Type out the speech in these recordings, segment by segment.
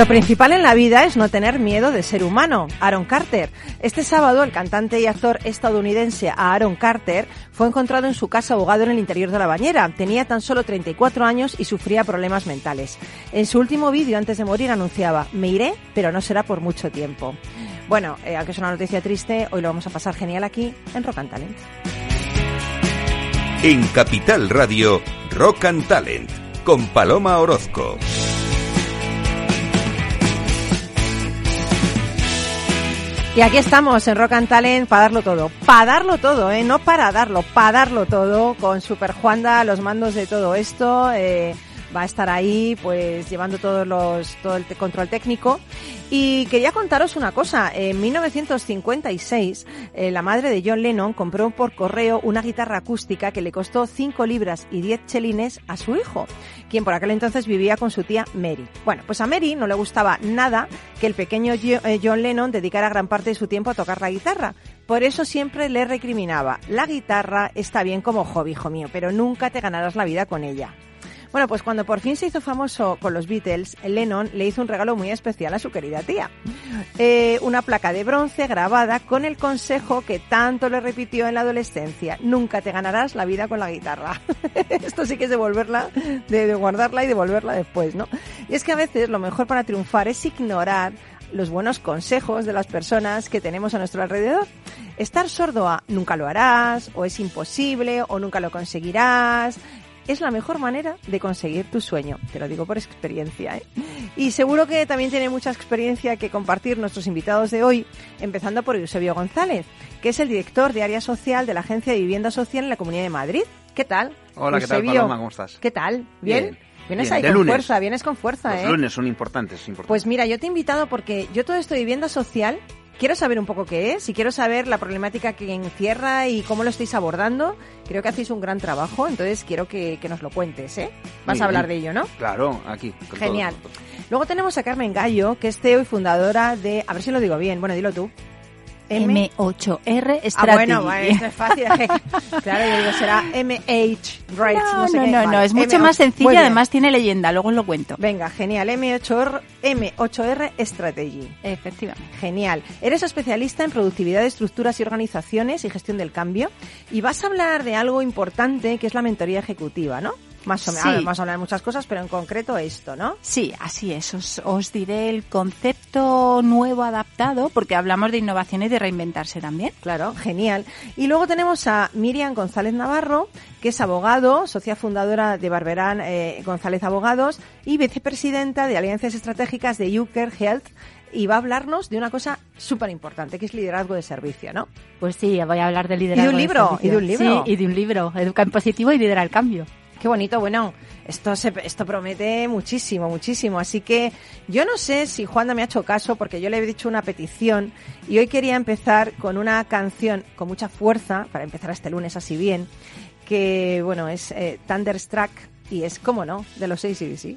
Lo principal en la vida es no tener miedo de ser humano. Aaron Carter. Este sábado, el cantante y actor estadounidense Aaron Carter fue encontrado en su casa ahogado en el interior de la bañera. Tenía tan solo 34 años y sufría problemas mentales. En su último vídeo, antes de morir, anunciaba, me iré, pero no será por mucho tiempo. Bueno, eh, aunque es una noticia triste, hoy lo vamos a pasar genial aquí en Rock and Talent. En Capital Radio, Rock and Talent, con Paloma Orozco. Y aquí estamos en Rock and Talent para darlo todo. Para darlo todo, ¿eh? No para darlo, para darlo todo. Con Super Juanda, los mandos de todo esto. Eh, va a estar ahí, pues, llevando todos los, todo el control técnico. Y quería contaros una cosa. En 1956, eh, la madre de John Lennon compró por correo una guitarra acústica que le costó 5 libras y 10 chelines a su hijo, quien por aquel entonces vivía con su tía Mary. Bueno, pues a Mary no le gustaba nada que el pequeño eh, John Lennon dedicara gran parte de su tiempo a tocar la guitarra. Por eso siempre le recriminaba, la guitarra está bien como hobby, hijo mío, pero nunca te ganarás la vida con ella. Bueno, pues cuando por fin se hizo famoso con los Beatles, Lennon le hizo un regalo muy especial a su querida tía. Eh, una placa de bronce grabada con el consejo que tanto le repitió en la adolescencia. Nunca te ganarás la vida con la guitarra. Esto sí que es devolverla, de, de guardarla y devolverla después, ¿no? Y es que a veces lo mejor para triunfar es ignorar los buenos consejos de las personas que tenemos a nuestro alrededor. Estar sordo a nunca lo harás, o es imposible, o nunca lo conseguirás, es la mejor manera de conseguir tu sueño. Te lo digo por experiencia. ¿eh? Y seguro que también tiene mucha experiencia que compartir nuestros invitados de hoy, empezando por Eusebio González, que es el director de área social de la Agencia de Vivienda Social en la Comunidad de Madrid. ¿Qué tal? Hola, ¿qué tal, Paloma? ¿Cómo estás? ¿Qué tal? ¿Bien? Vienes Bien, ahí con lunes. fuerza, vienes con fuerza, Los ¿eh? lunes son importantes, importantes. Pues mira, yo te he invitado porque yo todo esto de vivienda social quiero saber un poco qué es y quiero saber la problemática que encierra y cómo lo estáis abordando. Creo que hacéis un gran trabajo, entonces quiero que, que nos lo cuentes, ¿eh? Vas Muy a hablar de ello, ¿no? Claro, aquí. Genial. todo. Luego tenemos a Carmen Gallo, que es CEO y fundadora de, a ver si lo digo bien, bueno, dilo tú. M- M8R Ah, Strategy. bueno, bueno, esto es fácil. claro, yo digo, será MH, right, no, No, sé no, qué. no, no, es mucho M8. más sencilla, además tiene leyenda, luego os lo cuento. Venga, genial, M8R, M8R Strategy. Efectivamente. Genial. Eres especialista en productividad de estructuras y organizaciones y gestión del cambio. Y vas a hablar de algo importante que es la mentoría ejecutiva, ¿no? Más o menos. Sí. Vamos a hablar de muchas cosas, pero en concreto esto, ¿no? Sí, así es. Os, os diré el concepto nuevo adaptado, porque hablamos de innovación y de reinventarse también. Claro, genial. Y luego tenemos a Miriam González Navarro, que es abogado, socia fundadora de Barberán eh, González Abogados y vicepresidenta de Alianzas Estratégicas de Uker Health. Y va a hablarnos de una cosa súper importante, que es liderazgo de servicio, ¿no? Pues sí, voy a hablar de liderazgo. Y de un libro, y de un libro. Sí, y de un libro. Educa en positivo y lidera el cambio. Qué bonito, bueno, esto se, esto promete muchísimo, muchísimo. Así que yo no sé si Juanda me ha hecho caso porque yo le he dicho una petición y hoy quería empezar con una canción con mucha fuerza, para empezar este lunes así bien, que bueno, es eh, Thunderstruck y es, cómo no, de los ACDC. Eh,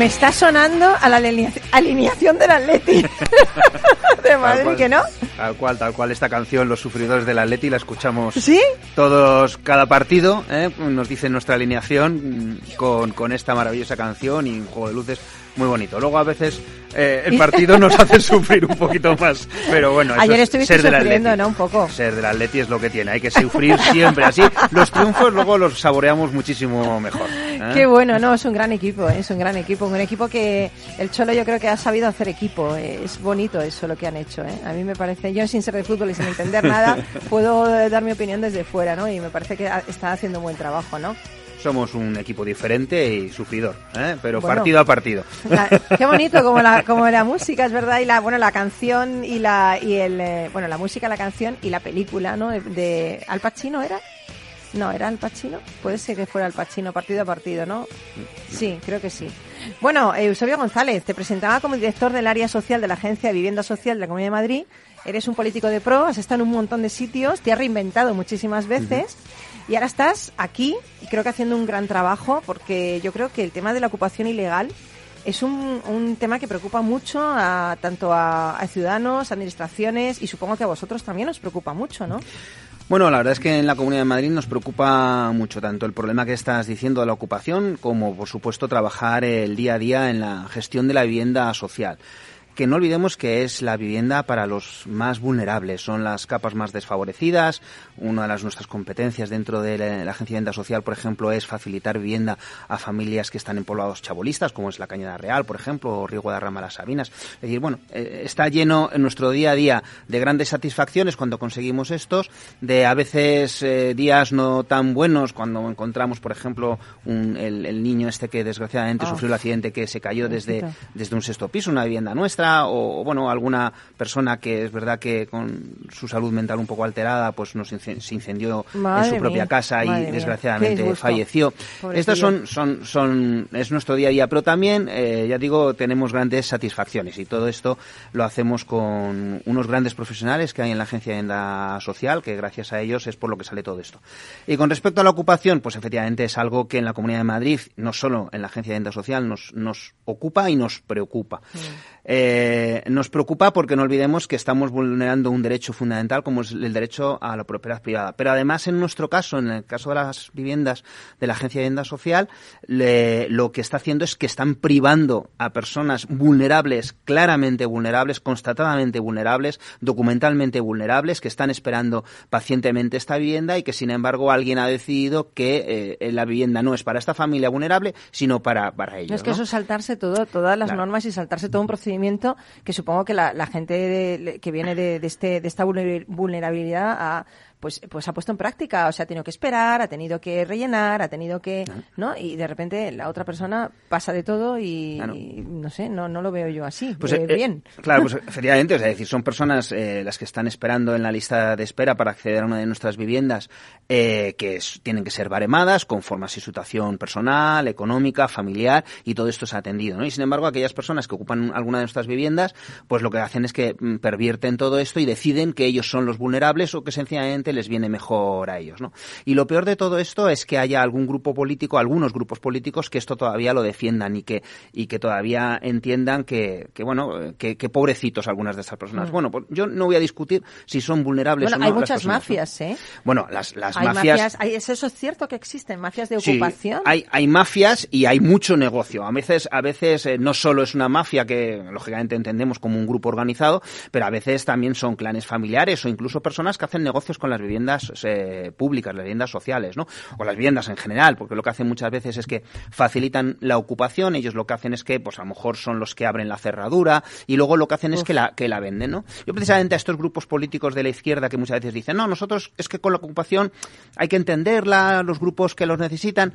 me está sonando a la alineación del Atleti de Madrid, ¿que no? Tal cual, tal cual esta canción, Los Sufridores del Atleti, la escuchamos ¿Sí? todos cada partido, ¿eh? nos dice nuestra alineación mm, con, con esta maravillosa canción y un juego de luces muy bonito. Luego a veces eh, el partido nos hace sufrir un poquito más, pero bueno, eso Ayer es ser sufriendo, ¿no? Un poco. Ser del Atleti es lo que tiene, hay que sufrir siempre así. Los triunfos luego los saboreamos muchísimo mejor. ¿eh? Qué bueno, no, es un gran equipo, ¿eh? es un gran equipo, un equipo que el Cholo yo creo que ha sabido hacer equipo, es bonito eso lo que han hecho, ¿eh? A mí me parece, yo sin ser de fútbol y sin entender nada, puedo dar mi opinión desde fuera, ¿no? Y me parece que está haciendo un buen trabajo, ¿no? somos un equipo diferente y sufridor, ¿eh? pero partido a partido. qué bonito como la como la música es verdad y la bueno la canción y la y el eh, bueno la música la canción y la película no de, Al Pacino era no era Al Pacino puede ser que fuera Al Pacino partido a partido no sí creo que sí bueno Eusebio González te presentaba como director del área social de la agencia de vivienda social de la Comunidad de Madrid eres un político de pro has estado en un montón de sitios te has reinventado muchísimas veces y ahora estás aquí, y creo que haciendo un gran trabajo, porque yo creo que el tema de la ocupación ilegal es un, un tema que preocupa mucho a, tanto a, ciudadanos, administraciones y supongo que a vosotros también os preocupa mucho, ¿no? Bueno, la verdad es que en la Comunidad de Madrid nos preocupa mucho tanto el problema que estás diciendo de la ocupación como, por supuesto, trabajar el día a día en la gestión de la vivienda social que no olvidemos que es la vivienda para los más vulnerables, son las capas más desfavorecidas. Una de las nuestras competencias dentro de la, Agencia de Vivienda Social, por ejemplo, es facilitar vivienda a familias que están en poblados chabolistas, como es la Cañada Real, por ejemplo, o Río Guadarrama Las Sabinas. Es decir, bueno, eh, está lleno en nuestro día a día de grandes satisfacciones cuando conseguimos estos, de a veces eh, días no tan buenos cuando encontramos, por ejemplo, el, niño este que desgraciadamente ah. sufrió el accidente que se cayó desde, desde un sexto piso, una vivienda nuestra o, bueno, alguna persona que es verdad que con su salud mental un poco alterada, pues nos se incendió en su propia casa y desgraciadamente falleció. Estas son, son, son, es nuestro día a día, pero también, eh, ya digo, tenemos grandes satisfacciones y todo esto lo hacemos con unos grandes profesionales que hay en la Agencia de Vivienda Social, que gracias a ellos es por lo que sale todo esto. Y con respecto a la ocupación, pues efectivamente es algo que en la Comunidad de Madrid, no solo en la Agencia de Vivienda Social, nos, nos ocupa y nos preocupa. Mm. Eh, nos preocupa porque no olvidemos que estamos vulnerando un derecho fundamental como es el derecho a la propiedad privada. Pero además, en nuestro caso, en el caso de las viviendas de la Agencia de Vivienda Social, lo que está haciendo es que están privando a personas vulnerables, claramente vulnerables, constatadamente vulnerables, documentalmente vulnerables, que están esperando pacientemente esta vivienda y que, sin embargo, alguien ha decidido que eh, la vivienda no es para esta familia vulnerable, sino para, para ellos. es que eso es saltarse todo, todas las normas y saltarse todo un procedimiento que supongo que la, gente que viene de, este, de esta vulnerabilidad a pues, pues ha puesto en práctica, o sea, ha tenido que esperar, ha tenido que rellenar, ha tenido que, ¿no? Y de repente la otra persona pasa de todo y, no sé, no, no lo veo yo así, pues, eh, bien. claro, pues efectivamente, es decir, son personas eh, las que están esperando en la lista de espera para acceder a una de nuestras viviendas eh, que tienen que ser baremadas conforme a su situación personal, económica, familiar y todo esto es atendido, ¿no? Y sin embargo, aquellas personas que ocupan alguna de nuestras viviendas, pues lo que hacen es que mm, pervierten todo esto y deciden que ellos son los vulnerables o que sencillamente les viene mejor a ellos. ¿no? Y lo peor de todo esto es que haya algún grupo político, algunos grupos políticos que esto todavía lo defiendan y que, y que todavía entiendan que, que bueno, que, pobrecitos algunas de estas personas. Mm. Bueno, pues yo no voy a discutir si son vulnerables o no. Hay muchas mafias, ¿eh? Bueno, las, las hay mafias... ¿Es eso cierto que existen? ¿Mafias de ocupación? hay, hay mafias y hay mucho negocio. A veces, a veces eh, no solo es una mafia que lógicamente entendemos como un grupo organizado, pero a veces también son clanes familiares o incluso personas que hacen negocios con las viviendas eh, públicas, las viviendas sociales, ¿no? O las viviendas en general, porque lo que hacen muchas veces es que facilitan la ocupación, ellos lo que hacen es que, pues a lo mejor son los que abren la cerradura y luego lo que hacen es que la, que la venden, ¿no? Yo precisamente a estos grupos políticos de la izquierda que muchas veces dicen, no, nosotros es que con la ocupación hay que entenderla, los grupos que los necesitan,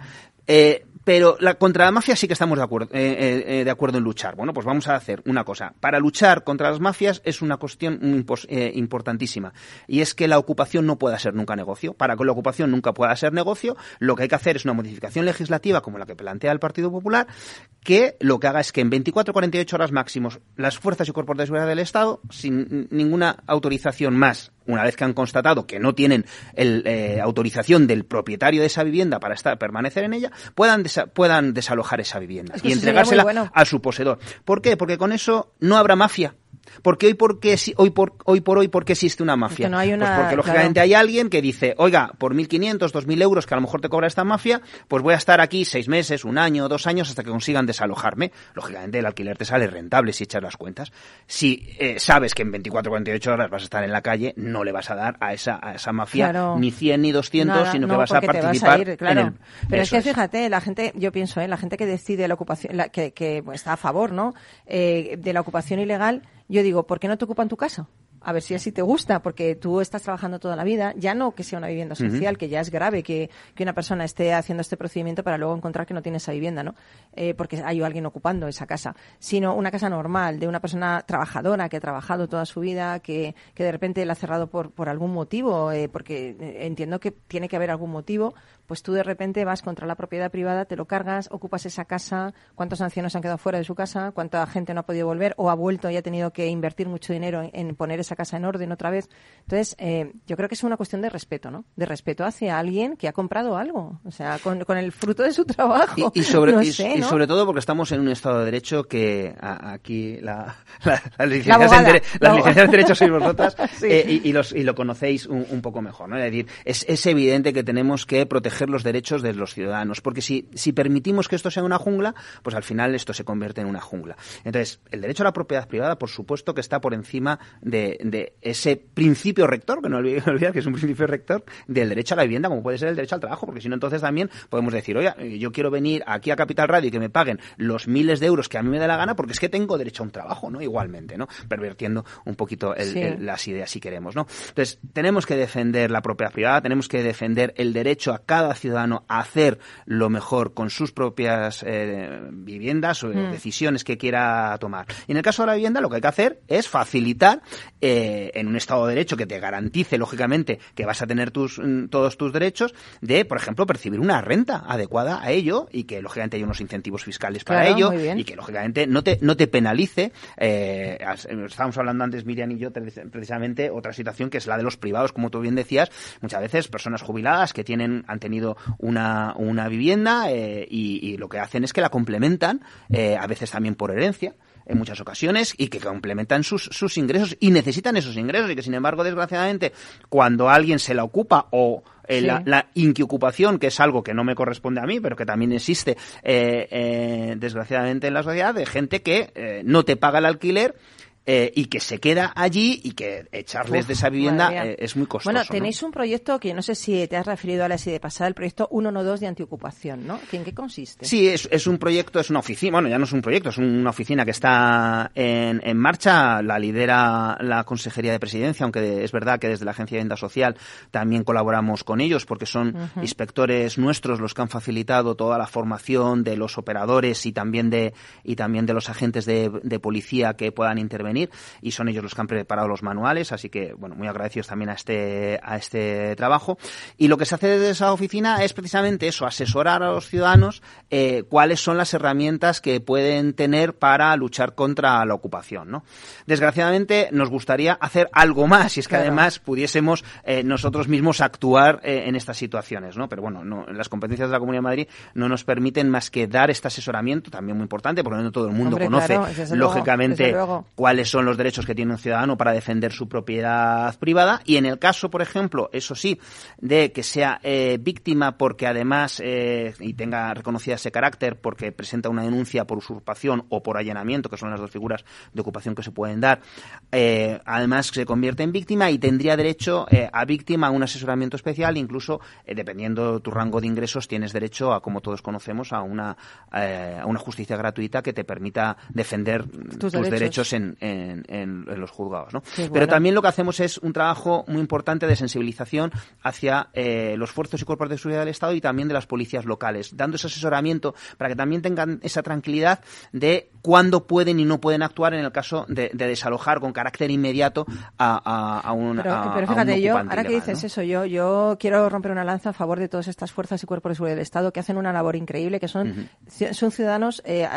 eh, pero la, contra la mafia sí que estamos de acuerdo, eh, de acuerdo en luchar. Bueno, pues vamos a hacer una cosa. Para luchar contra las mafias es una cuestión importantísima. Y es que la ocupación no no pueda ser nunca negocio. Para que la ocupación nunca pueda ser negocio, lo que hay que hacer es una modificación legislativa como la que plantea el Partido Popular, que lo que haga es que en 24 48 horas máximos las fuerzas y cuerpos de seguridad del Estado, sin ninguna autorización más, una vez que han constatado que no tienen el, eh, autorización del propietario de esa vivienda para estar, permanecer en ella, puedan, puedan desalojar esa vivienda y entregársela a su poseedor. ¿Por qué? Porque con eso no habrá mafia por qué, hoy, por, hoy por hoy, ¿por qué existe una mafia? Porque, no pues porque lógicamente hay alguien que dice, oiga, por 1.500, 2.000 euros que a lo mejor te cobra esta mafia, pues voy a estar aquí seis meses, un año, dos años hasta que consigan desalojarme. Lógicamente el alquiler te sale rentable si echas las cuentas. Si eh, sabes que en 24 48 horas vas a estar en la calle, no le vas a dar a esa, a esa mafia ni 100 ni 200, sino que vas a participar. claro. Pero es que fíjate, la gente, yo pienso, ¿eh? la gente que decide la ocupación, que, que está a favor ¿no? Eh, de la ocupación ilegal, yo digo, ¿por qué no te ocupan tu casa? a ver si así te gusta, porque tú estás trabajando toda la vida, ya no que sea una vivienda social, que ya es grave que, que, una persona esté haciendo este procedimiento para luego encontrar que no tiene esa vivienda, ¿no? Eh, porque hay alguien ocupando esa casa, sino una casa normal, de una persona trabajadora que ha trabajado toda su vida, que, que de repente la ha cerrado por, por algún motivo, eh, porque eh, entiendo que tiene que haber algún motivo, pues tú de repente vas contra la propiedad privada, te lo cargas, ocupas esa casa, cuántos ancianos han quedado fuera de su casa, cuánta gente no ha podido volver o ha vuelto y ha tenido que invertir mucho dinero en poner esa casa en orden otra vez. Entonces, eh, yo creo que es una cuestión de respeto, ¿no? De respeto hacia alguien que ha comprado algo, o sea, con, el fruto de su trabajo. Y, sobre, sobre todo porque estamos en un Estado de Derecho que aquí la, las licenciadas, en, Derecho sois vosotras eh, y, los, y lo conocéis un, poco mejor, ¿no? Es decir, es, es evidente que tenemos que proteger los derechos de los ciudadanos, porque si, si permitimos que esto sea una jungla, pues al final esto se convierte en una jungla. Entonces, el derecho a la propiedad privada, por supuesto que está por encima de, de ese principio rector, que no olvidar que es un principio rector, del derecho a la vivienda, como puede ser el derecho al trabajo, porque si no, entonces también podemos decir, oye, yo quiero venir aquí a Capital Radio y que me paguen los miles de euros que a mí me da la gana, porque es que tengo derecho a un trabajo, ¿no? Igualmente, ¿no? Pervertiendo un poquito las ideas si queremos, ¿no? Entonces, tenemos que defender la propiedad privada, tenemos que defender el derecho a cada ciudadano a hacer lo mejor con sus propias eh, viviendas o mm. decisiones que quiera tomar. Y en el caso de la vivienda, lo que hay que hacer es facilitar eh, en un Estado de Derecho que te garantice, lógicamente, que vas a tener tus, mm, todos tus derechos, de, por ejemplo, percibir una renta adecuada a ello y que, lógicamente, hay unos incentivos fiscales para ello y que, lógicamente, no te, no te penalice. Eh, estábamos hablando antes, Miriam y yo, precisamente, otra situación que es la de los privados, como tú bien decías, muchas veces personas jubiladas que tienen, han tenido una, una vivienda eh, y, lo que hacen es que la complementan, eh, a veces también por herencia, en muchas ocasiones y que complementan sus, sus ingresos y necesitan esos ingresos y que sin embargo desgraciadamente cuando alguien se la ocupa o eh, la, la, inquiocupación, que es algo que no me corresponde a mí, pero que también existe eh, desgraciadamente en la sociedad, de gente que no te paga el alquiler eh, y que se queda allí y que echarles de esa vivienda eh, es muy costoso. Bueno, tenéis un proyecto que no sé si te has referido a la así de pasada, el proyecto 112 de antiocupación, ¿no? ¿En qué consiste? Sí, es, es un proyecto, es una oficina, bueno, ya no es un proyecto, es una oficina que está en, en marcha, la lidera la Consejería de Presidencia, aunque es verdad que desde la Agencia de Venta Social también colaboramos con ellos porque son inspectores nuestros los que han facilitado toda la formación de los operadores y también de, y también de los agentes de, de policía que puedan intervenir y son ellos los que han preparado los manuales, así que, bueno, muy agradecidos también a este, a este trabajo. Y lo que se hace desde esa oficina es precisamente eso, asesorar a los ciudadanos eh, cuáles son las herramientas que pueden tener para luchar contra la ocupación, ¿no? Desgraciadamente nos gustaría hacer algo más y es que además pudiésemos eh, nosotros mismos actuar eh, en estas situaciones, ¿no? Pero bueno, no, las competencias de la Comunidad de Madrid no nos permiten más que dar este asesoramiento, también muy importante, porque no todo el mundo conoce, lógicamente, cuáles son los derechos que tiene un ciudadano para defender su propiedad privada. Y en el caso, por ejemplo, eso sí, de que sea eh, víctima porque además eh, y tenga reconocida ese carácter porque presenta una denuncia por usurpación o por allanamiento, que son las dos figuras de ocupación que se pueden dar, eh, además se convierte en víctima y tendría derecho a víctima a un asesoramiento especial, incluso dependiendo de tu rango de ingresos tienes derecho a, como todos conocemos, a una, a una justicia gratuita que te permita defender tus, derechos, en en, los juzgados. ¿no? Pero también lo que hacemos es un trabajo muy importante de sensibilización hacia eh, los fuerzas y cuerpos de seguridad del Estado y también de las policías locales, dando ese asesoramiento para que también tengan esa tranquilidad de cuándo pueden y no pueden actuar en el caso de, desalojar con carácter inmediato a, a, un Pero, pero fíjate, yo, ahora que dices eso, yo, yo quiero romper una lanza a favor de todas estas fuerzas y cuerpos de seguridad del Estado que hacen una labor increíble, que son, son ciudadanos eh,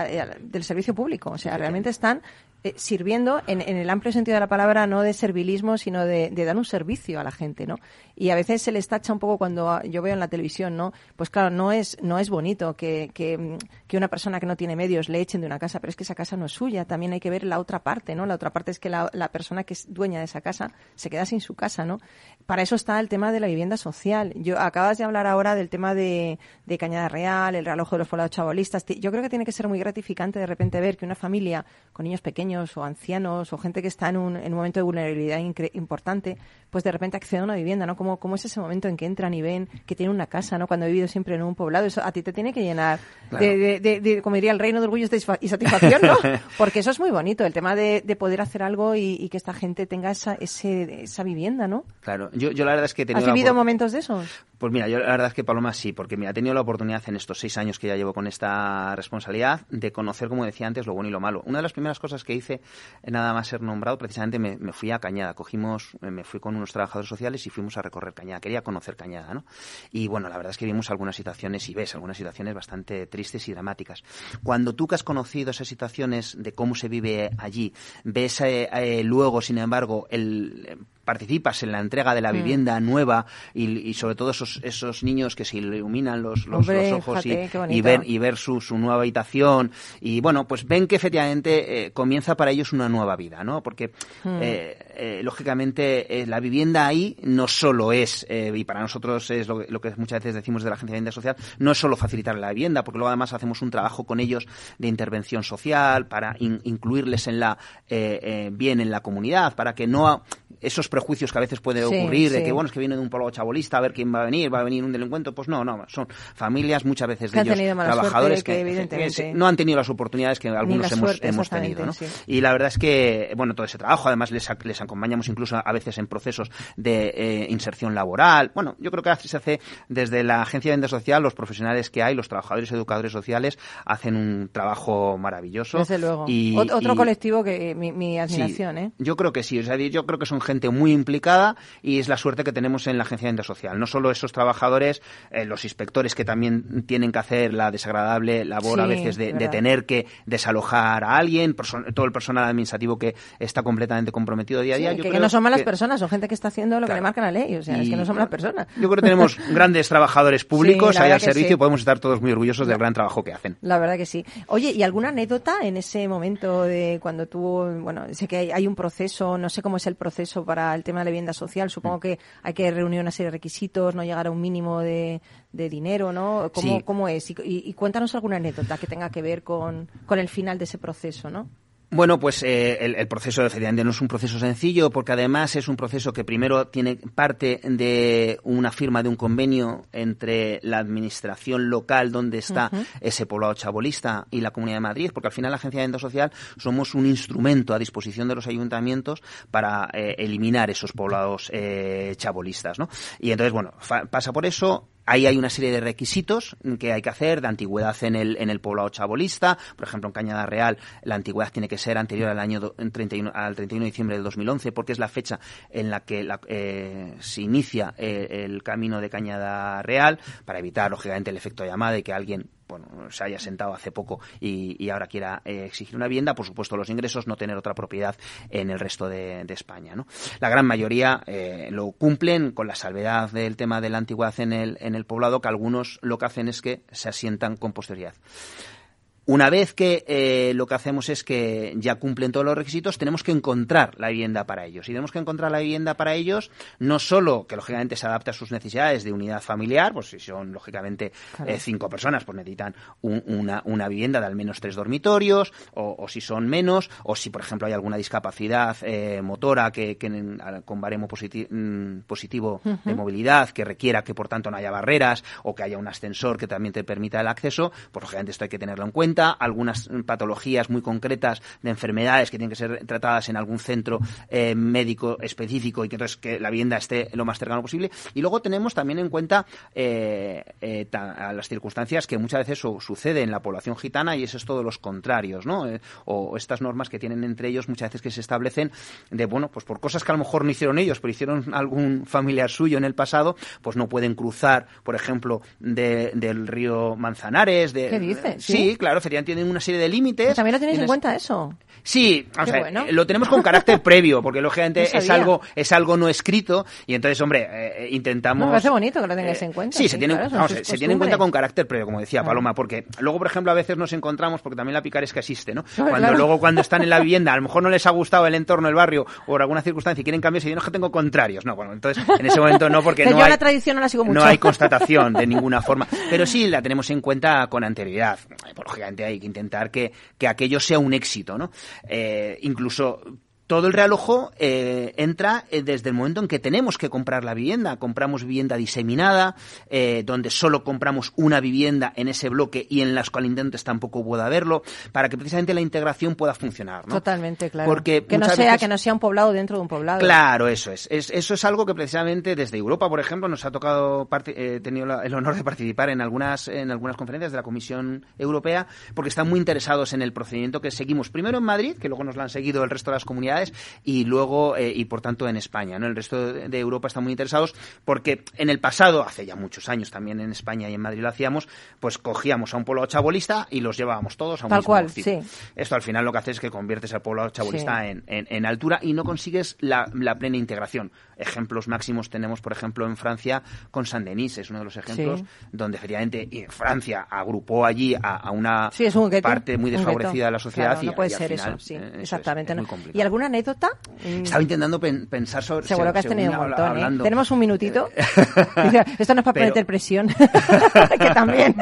del servicio público. O sea, realmente están eh, sirviendo en, el amplio sentido de la palabra, no de servilismo, sino de, dar un servicio a la gente, ¿no? Y a veces se les tacha un poco cuando yo veo en la televisión, ¿no? Pues claro, no es, no es bonito que, que, una persona que no tiene medios le echen de una casa, pero es que esa casa no es suya. También hay que ver la otra parte, ¿no? La otra parte es que la, la persona que es dueña de esa casa se queda sin su casa, ¿no? Para eso está el tema de la vivienda social. Yo acabas de hablar ahora del tema de, de Cañada Real, el reloj de los poblados chabolistas. Yo creo que tiene que ser muy gratificante de repente ver que una familia con niños pequeños o ancianos o gente que está en un, en un momento de vulnerabilidad importante, pues de repente accede a una vivienda, ¿no? ¿Cómo, ¿Cómo es ese momento en que entran y ven que tienen una casa, ¿no? Cuando he vivido siempre en un poblado, eso a ti te tiene que llenar de, de, como diría el reino de orgullo y satisfacción, ¿no? Porque eso es muy bonito, el tema de, poder hacer algo y, que esta gente tenga esa, ese, esa vivienda, ¿no? Claro, yo, yo la verdad es que he tenido... ¿Has vivido momentos de esos? Pues mira, yo la verdad es que Paloma sí, porque me ha tenido la oportunidad en estos seis años que ya llevo con esta responsabilidad de conocer, como decía antes, lo bueno y lo malo. Una de las primeras cosas que hice, nada más ser nombrado, precisamente me, me fui a Cañada. Cogimos, me fui con unos trabajadores sociales y fuimos a recorrer Cañada. Quería conocer Cañada, ¿no? Y bueno, la verdad es que vimos algunas situaciones y ves algunas situaciones bastante tristes y dramáticas. Cuando tú que has conocido esas situaciones de cómo se vive allí, ves eh, eh, luego, sin embargo, el participas en la entrega de la mm. vivienda nueva y, sobre todo esos, esos niños que se iluminan los, los, ojos y, ver, y ver su, su, nueva habitación y bueno, pues ven que efectivamente eh, comienza para ellos una nueva vida, ¿no? Porque mm. eh, eh, lógicamente la vivienda ahí no solo es, y para nosotros es lo, que muchas veces decimos de la Agencia de Vivienda Social, no es solo facilitar la vivienda, porque luego además hacemos un trabajo con ellos de intervención social para incluirles en la bien en la comunidad, para que no esos prejuicios que a veces puede ocurrir, de que bueno, es que viene de un pueblo chabolista, a ver quién va a venir, va a venir un delincuente, pues no, no, son familias muchas veces de ellos, trabajadores que, no han tenido las oportunidades que algunos hemos, hemos tenido. ¿no? Y la verdad es que, bueno, todo ese trabajo, además les, les acompañamos incluso a veces en procesos de eh, inserción laboral. Bueno, yo creo que se hace desde la Agencia de Venta Social, los profesionales que hay, los trabajadores educadores sociales, hacen un trabajo maravilloso. Desde luego. Y, Otro colectivo que mi, admiración, ¿eh? Yo creo que sí, o sea, yo creo que son gente muy implicada y es la suerte que tenemos en la Agencia de Venta Social. No solo esos trabajadores, eh, los inspectores que también tienen que hacer la desagradable labor a veces de, tener que desalojar a alguien, todo el personal administrativo que está completamente comprometido día a día. que, no son malas personas, son gente que está haciendo lo que le marca la ley, o sea, es que no son malas personas. Yo creo que tenemos grandes trabajadores públicos ahí al servicio y podemos estar todos muy orgullosos del gran trabajo que hacen. La verdad que sí. Oye, ¿y alguna anécdota en ese momento de cuando tú, bueno, sé que hay, hay un proceso, no sé cómo es el proceso para el tema de la vivienda social. Supongo mm. que hay que reunir una serie de requisitos, no llegar a un mínimo de, de dinero, ¿no? ¿Cómo, cómo es? Y, y, cuéntanos alguna anécdota que tenga que ver con, con el final de ese proceso, ¿no? Bueno, pues eh, el, el, proceso efectivamente no es un proceso sencillo porque además es un proceso que primero tiene parte de una firma de un convenio entre la administración local donde está ese poblado chabolista y la Comunidad de Madrid, porque al final la Agencia de Venta Social somos un instrumento a disposición de los ayuntamientos para eh, eliminar esos poblados eh, chabolistas, ¿no? Y entonces, bueno, pasa por eso, Ahí hay una serie de requisitos que hay que hacer de antigüedad en el, en el poblado chabolista. Por ejemplo, en Cañada Real la antigüedad tiene que ser anterior al año 31, al 31 de diciembre de 2011 porque es la fecha en la que eh, se inicia eh, el camino de Cañada Real para evitar, lógicamente, el efecto llamada y que alguien bueno, se haya sentado hace poco y, ahora quiera eh, exigir una vivienda, por supuesto los ingresos, no tener otra propiedad en el resto de, España. ¿no? La gran mayoría eh, lo cumplen con la salvedad del tema de la antigüedad en el, en el poblado, que algunos lo que hacen es que se asientan con posterioridad. Una vez que eh, lo que hacemos es que ya cumplen todos los requisitos, tenemos que encontrar la vivienda para ellos. Y tenemos que encontrar la vivienda para ellos, no solo que lógicamente se adapte a sus necesidades de unidad familiar, pues si son lógicamente eh, cinco personas, pues necesitan una, una, vivienda de al menos tres dormitorios, o, si son menos, o si por ejemplo hay alguna discapacidad eh, motora que, con baremo mm, positivo de movilidad que requiera que por tanto no haya barreras o que haya un ascensor que también te permita el acceso, pues lógicamente esto hay que tenerlo en cuenta cuenta, algunas patologías muy concretas de enfermedades que tienen que ser tratadas en algún centro eh, médico específico y que entonces que la vivienda esté lo más cercano posible. Y luego tenemos también en cuenta eh, eh, las circunstancias que muchas veces sucede en la población gitana y eso es todo los contrarios, ¿no? o estas normas que tienen entre ellos muchas veces que se establecen de, bueno, pues por cosas que a lo mejor no hicieron ellos, pero hicieron algún familiar suyo en el pasado, pues no pueden cruzar, por ejemplo, del río Manzanares. De, ¿Qué dices? Sí, claro, efectivamente tienen una serie de límites. También lo tenéis en cuenta eso. Sí, lo tenemos con carácter previo, porque lógicamente es algo es algo no escrito y entonces, hombre, eh, eh, intentamos... Me parece bonito que lo tengáis en cuenta. Sí, se, tiene, se, tiene en cuenta con carácter previo, como decía Paloma, porque luego, por ejemplo, a veces nos encontramos, porque también la picaresca existe, ¿no? Cuando luego cuando están en la vivienda, a lo mejor no les ha gustado el entorno, el barrio, o por alguna circunstancia y quieren cambiarse, y no es que tengo contrarios. No, bueno, entonces en ese momento no, porque no, hay, la tradición no, la sigo mucho. no hay constatación de ninguna forma. Pero sí la tenemos en cuenta con anterioridad. Lógicamente hay que intentar que, que aquello sea un éxito, ¿no? Eh, incluso todo el realojo eh, entra eh, desde el momento en que tenemos que comprar la vivienda. Compramos vivienda diseminada, eh, donde solo compramos una vivienda en ese bloque y en las colindantes tampoco pueda haberlo, para que precisamente la integración pueda funcionar. ¿no? Totalmente, claro. Porque que no sea que no sea un poblado dentro de un poblado. Claro, eso es. eso es algo que precisamente desde Europa, por ejemplo, nos ha tocado he tenido el honor de participar en algunas en algunas conferencias de la Comisión Europea, porque están muy interesados en el procedimiento que seguimos primero en Madrid, que luego nos lo han seguido el resto de las comunidades y luego, eh, y por tanto en España. ¿no? El resto de, Europa están muy interesados porque en el pasado, hace ya muchos años también en España y en Madrid lo hacíamos, pues cogíamos a un pueblo chabolista y los llevábamos todos a un Tal mismo cual, sí. Esto al final lo que hace es que conviertes al pueblo chabolista en, en, altura y no consigues la, la plena integración. Ejemplos máximos tenemos, por ejemplo, en Francia con Saint Denis, es uno de los ejemplos donde efectivamente Francia agrupó allí a, una parte muy desfavorecida de la sociedad. y, no puede ser eso, sí, eh, exactamente. ¿Y alguna anécdota? Estaba intentando pensar sobre... Seguro que has tenido un montón, ¿eh? Tenemos un minutito. Esto no es para ponerte presión, que también.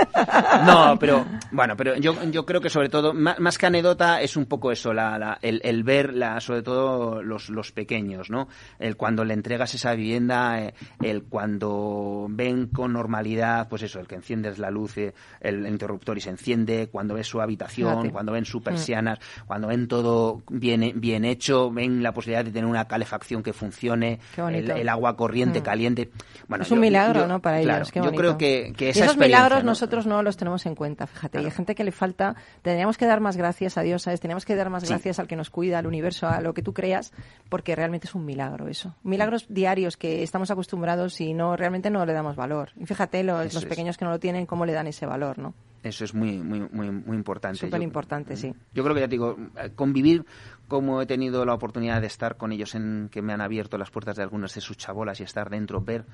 no, pero bueno, pero yo, yo creo que sobre todo, más, que anécdota, es un poco eso, la, el, el, ver la, sobre todo los, los pequeños, ¿no? El cuando le entregas esa vivienda, eh, el cuando ven con normalidad, pues eso, el que enciendes la luz, eh, el interruptor y se enciende, cuando ves su habitación, cuando ven sus mm. persianas, cuando ven todo bien, bien hecho, ven la posibilidad de tener una calefacción que funcione, el, agua corriente, mm. caliente. Bueno, es un milagro, ¿no? Para ellos. yo creo que, que esos milagros nosotros no los tenemos en cuenta, fíjate. Y hay gente que le falta, tendríamos que dar más gracias a Dios, ¿sabes? Teníamos que dar más gracias al que nos cuida, al universo, a lo que tú creas, porque realmente es un milagro eso. Milagro diarios que estamos acostumbrados y no realmente no le damos valor. Y fíjate los, los pequeños que no lo tienen, cómo le dan ese valor, ¿no? Eso es muy, muy, muy, muy importante. Súper importante, sí. Yo creo que ya digo, convivir como he tenido la oportunidad de estar con ellos en que me han abierto las puertas de algunas de sus chabolas y estar dentro, ver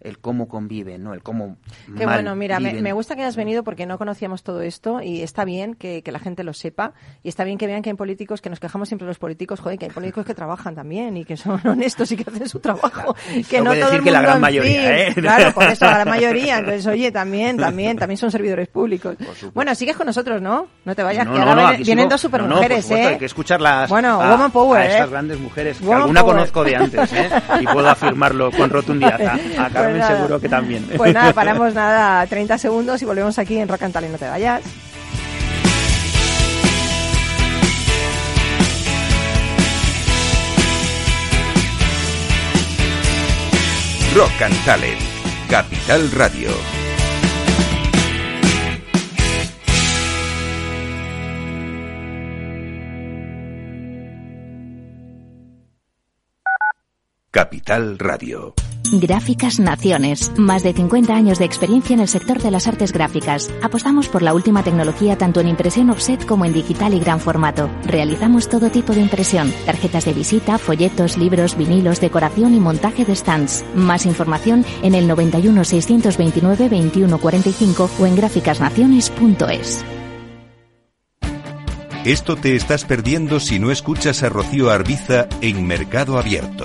el cómo conviven, ¿no? El cómo Qué bueno, mira, me, gusta que hayas venido porque no conocíamos todo esto y está bien que, la gente lo sepa y está bien que vean que hay políticos, que nos quejamos siempre los políticos, joder, que hay políticos que trabajan también y que son honestos y que hacen su trabajo. que no, todo decir que la gran mayoría, ¿eh? Claro, por eso la gran mayoría. Entonces, oye, también, también, también son servidores públicos. Bueno, sigues con nosotros, ¿no? No te vayas, que ahora vienen dos supermujeres, ¿eh? Hay que escucharlas. Bueno, Woman Power, a esas ¿eh? grandes mujeres, que alguna conozco de antes, ¿eh? Y puedo afirmarlo con rotundidad. A, Carmen pues seguro que también. Pues nada, paramos nada, 30 segundos y volvemos aquí en Rock and Talent. No te vayas. Rock and Talent, Capital Radio. Capital Radio. Gráficas Naciones. Más de 50 años de experiencia en el sector de las artes gráficas. Apostamos por la última tecnología tanto en impresión offset como en digital y gran formato. Realizamos todo tipo de impresión. Tarjetas de visita, folletos, libros, vinilos, decoración y montaje de stands. Más información en el 91 629 2145 o en gráficasnaciones.es. Esto te estás perdiendo si no escuchas a Rocío Arbiza en Mercado Abierto.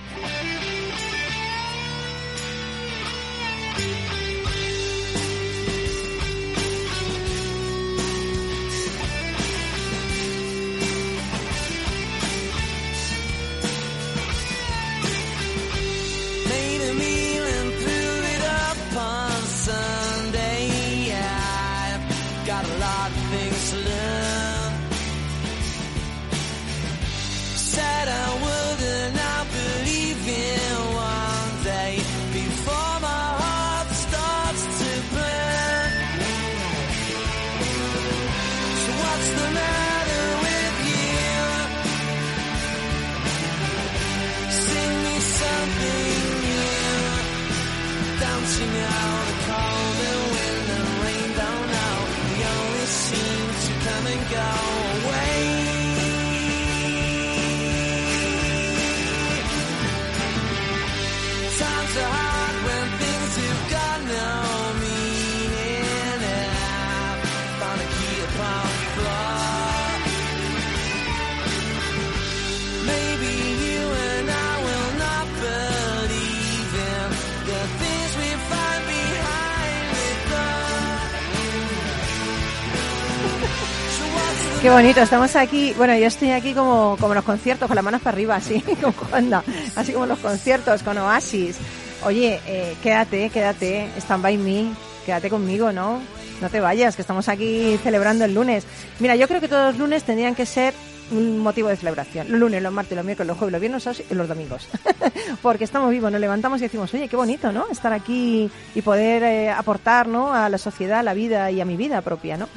Bonito, estamos aquí. Bueno, yo estoy aquí como, como los conciertos, con las manos para arriba, así, con Juanda. Así como los conciertos, con Oasis. Oye, eh, quédate, quédate, stand by me, quédate conmigo, ¿no? No te vayas, que estamos aquí celebrando el lunes. Mira, yo creo que todos los lunes tendrían que ser un motivo de celebración. Los lunes, los martes, los miércoles, los jueves, los viernes y los domingos. Porque estamos vivos, nos levantamos y decimos, oye, qué bonito, ¿no? Estar aquí y poder eh, aportar, ¿no? A la sociedad, a la vida y a mi vida propia, ¿no?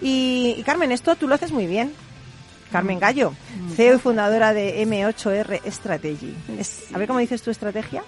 Y, y, Carmen, esto tú lo haces muy bien. Carmen Gallo, CEO y fundadora de M8R Strategy. Es- a ver cómo dices tu estrategia.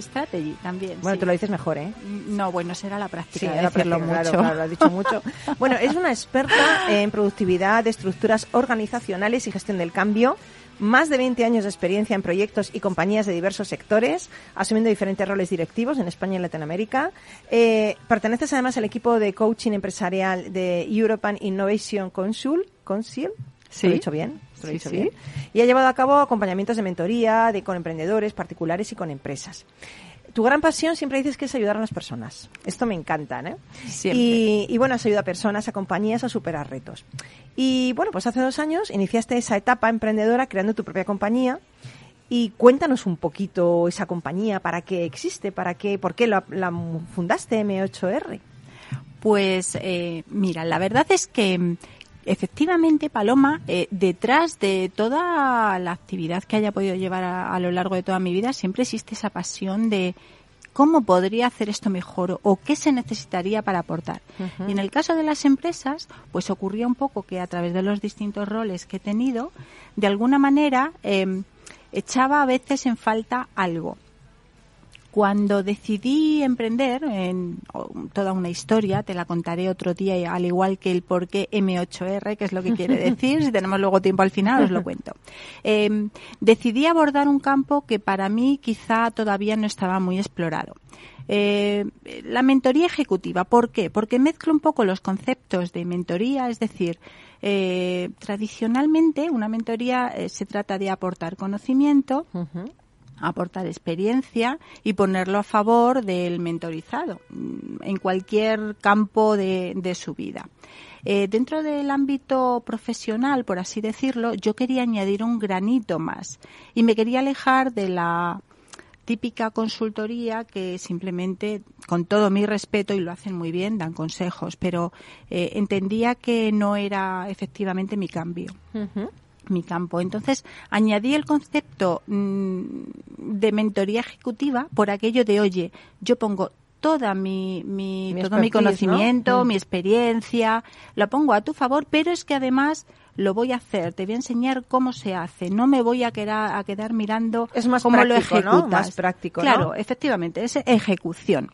Strategy también. Bueno, sí. tú lo dices mejor, ¿eh? No, bueno, será la práctica Sí, de decirlo práctica, mucho. claro, claro, lo has dicho mucho. Bueno, es una experta en productividad, de estructuras organizacionales y gestión del cambio. Más de 20 años de experiencia en proyectos y compañías de diversos sectores, asumiendo diferentes roles directivos en España y Latinoamérica. Eh, perteneces además al equipo de coaching empresarial de European Innovation Council. Council Sí. ¿Lo he dicho bien? ¿Lo he Sí, dicho sí. bien? Y ha llevado a cabo acompañamientos de mentoría de, con emprendedores particulares y con empresas. Tu gran pasión siempre dices que es ayudar a las personas. Esto me encanta, ¿eh? Siempre. Y, y bueno, has ayudado a personas, a compañías a superar retos. Y bueno, pues hace dos años iniciaste esa etapa emprendedora creando tu propia compañía. Y cuéntanos un poquito esa compañía, para qué existe, para qué, por qué la, la fundaste M8R. Pues eh, mira, la verdad es que efectivamente, Paloma, eh, detrás de toda la actividad que haya podido llevar a, a lo largo de toda mi vida, siempre existe esa pasión de cómo podría hacer esto mejor o qué se necesitaría para aportar. Y en el caso de las empresas, pues ocurría un poco que a través de los distintos roles que he tenido, de alguna manera eh, echaba a veces en falta algo. Cuando decidí emprender en toda una historia, te la contaré otro día, al igual que el por qué M8R, que es lo que quiere decir, si tenemos luego tiempo al final os lo cuento. Eh, decidí abordar un campo que para mí quizá todavía no estaba muy explorado. Eh, la mentoría ejecutiva, ¿por qué? Porque mezcla un poco los conceptos de mentoría, es decir, eh, tradicionalmente una mentoría eh, se trata de aportar conocimiento, aportar experiencia y ponerlo a favor del mentorizado mm, en cualquier campo de, de su vida. Eh, dentro del ámbito profesional, por así decirlo, yo quería añadir un granito más y me quería alejar de la típica consultoría que simplemente, con todo mi respeto, y lo hacen muy bien, dan consejos, pero eh, entendía que no era efectivamente mi cambio mi campo. Entonces, añadí el concepto mm, de mentoría ejecutiva por aquello de, oye, yo pongo toda mi, mi, Mi todo mi conocimiento, Mm. mi experiencia, lo pongo a tu favor, pero es que además lo voy a hacer, te voy a enseñar cómo se hace, no me voy a quedar, a quedar mirando Es más cómo lo práctico, ¿no? ejecutas. Más práctico, ¿no? Claro, efectivamente, es ejecución.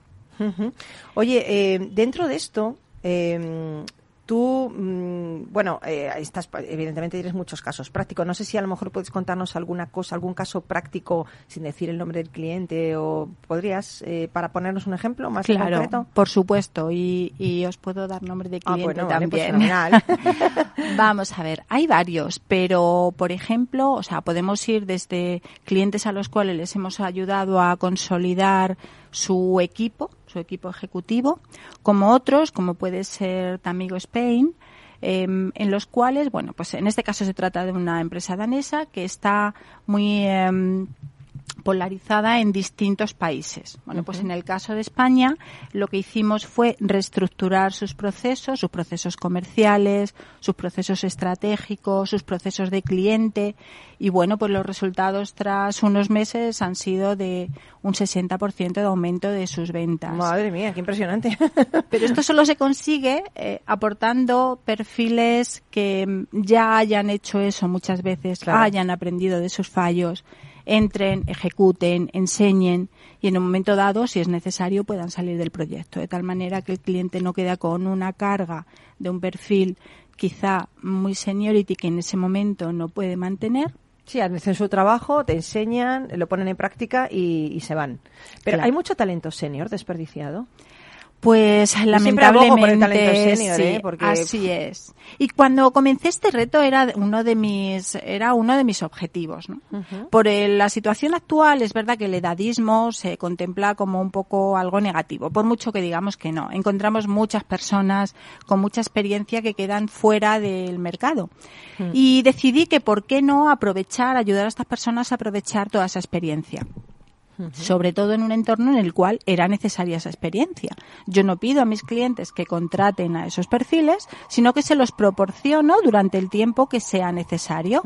Oye, eh, dentro de esto, eh, tú, mm, bueno, eh, estás, evidentemente tienes muchos casos prácticos. No sé si a lo mejor puedes contarnos alguna cosa, algún caso práctico sin decir el nombre del cliente o podrías, eh, para ponernos un ejemplo más Claro, concreto. por supuesto, y, y os puedo dar nombre de Ah, cliente bueno, vale, pues también. fenomenal. Vamos a ver, hay varios, pero por ejemplo, o sea, podemos ir desde clientes a los cuales les hemos ayudado a consolidar su equipo, su equipo ejecutivo, como otros, como puede ser Tamigo Spain, em, en los cuales, bueno, pues en este caso se trata de una empresa danesa que está muy em, polarizada en distintos países. Bueno, pues en el caso de España lo que hicimos fue reestructurar sus procesos, sus procesos comerciales, sus procesos estratégicos, sus procesos de cliente y bueno, pues los resultados tras unos meses han sido de un 60% de aumento de sus ventas. Madre mía, qué impresionante. Pero esto solo se consigue eh, aportando perfiles que ya hayan hecho eso muchas veces, Claro. hayan aprendido de sus fallos, entren, ejecuten, enseñen y en un momento dado, si es necesario, puedan salir del proyecto. De tal manera que el cliente no queda con una carga de un perfil quizá muy seniority que en ese momento no puede mantener. Sí, hacen su trabajo, te enseñan, lo ponen en práctica y, y se van. Pero Claro. hay mucho talento senior desperdiciado. Pues Yo por el lamentablemente talento senior, sí, ¿eh? Porque- así es. Y cuando comencé este reto era uno de mis era uno de mis objetivos, ¿no? Por el- la situación actual es verdad que el edadismo se contempla como un poco algo negativo, por mucho que digamos que no. Encontramos muchas personas con mucha experiencia que quedan fuera del mercado. Y decidí que por qué no aprovechar, ayudar a estas personas a aprovechar toda esa experiencia sobre todo en un entorno en el cual era necesaria esa experiencia. Yo no pido a mis clientes que contraten a esos perfiles, sino que se los proporciono durante el tiempo que sea necesario.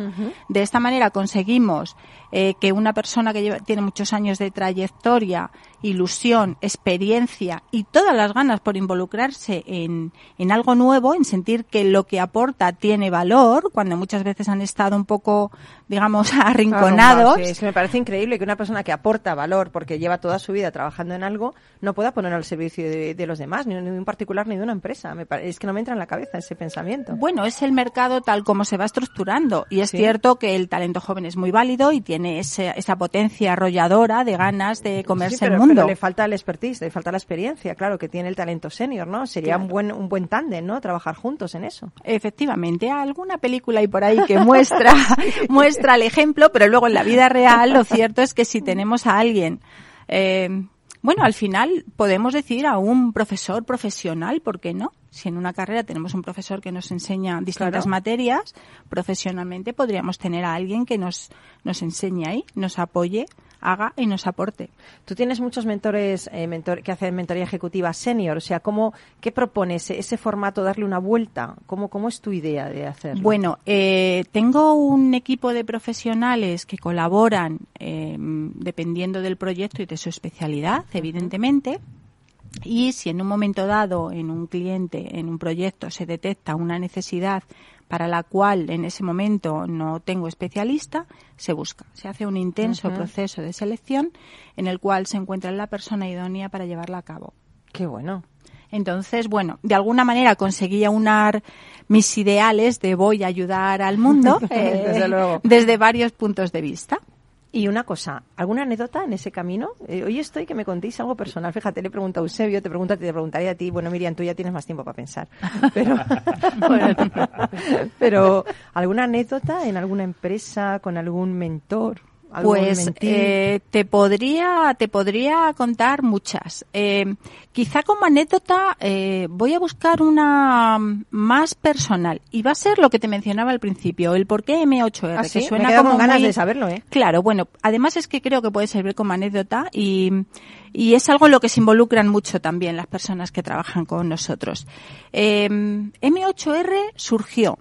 De esta manera conseguimos eh, que una persona que lleva- tiene muchos años de trayectoria, ilusión, experiencia y todas las ganas por involucrarse en, en algo nuevo, en sentir que lo que aporta tiene valor, cuando muchas veces han estado un poco, digamos, arrinconados. Sí, es que me parece increíble que una persona que aporta valor porque lleva toda su vida trabajando en algo no pueda poner al servicio de, de los demás, ni ni de un particular ni de una empresa. Me pare- es que no me entra en la cabeza ese pensamiento. Bueno, es el mercado tal como se va estructurando y es Sí. cierto que el talento joven es muy válido y tiene ese- esa potencia arrolladora de ganas de comerse Sí, el mundo. Pero le falta el expertise, le falta la experiencia, claro, que tiene el talento senior, ¿no? Sería un buen un buen tándem, ¿no? Trabajar juntos en eso. Efectivamente, alguna película hay por ahí que muestra, muestra el ejemplo, pero luego en la vida real lo cierto es que si tenemos a alguien, eh, bueno, al final podemos decir a un profesor profesional, ¿por qué no? Si en una carrera tenemos un profesor que nos enseña distintas Claro. materias, profesionalmente podríamos tener a alguien que nos, nos enseñe ahí, nos apoye, haga y nos aporte. Tú tienes muchos mentores eh, mentor- que hacen mentoría ejecutiva senior, o sea, ¿cómo, ¿qué propones ese formato, darle una vuelta? ¿Cómo, cómo es tu idea de hacerlo? Bueno, eh, tengo un equipo de profesionales que colaboran eh, dependiendo del proyecto y de su especialidad, evidentemente. Y si en un momento dado, en un cliente, en un proyecto, se detecta una necesidad para la cual en ese momento no tengo especialista, se busca. Se hace un intenso proceso de selección en el cual se encuentra la persona idónea para llevarla a cabo. Qué bueno. Entonces, bueno, de alguna manera conseguí aunar mis ideales de voy a ayudar al mundo eh, Desde luego. desde varios puntos de vista. Y una cosa, ¿alguna anécdota en ese camino? Eh, hoy estoy que me contéis algo personal. Fíjate, le pregunto a Eusebio, te pregunto te preguntaría a ti. Bueno, Miriam, tú ya tienes más tiempo para pensar. Pero, bueno, pero ¿alguna anécdota en alguna empresa con algún mentor? Pues eh, te podría te podría contar muchas. Eh, quizá como anécdota eh, voy a buscar una más personal y va a ser lo que te mencionaba al principio, el por qué M8R, ¿Ah, sí? que Me suena quedado como con ganas muy- de saberlo, ¿eh? Claro, bueno, además es que creo que puede servir como anécdota y, y es algo en lo que se involucran mucho también las personas que trabajan con nosotros. Eh, M8R surgió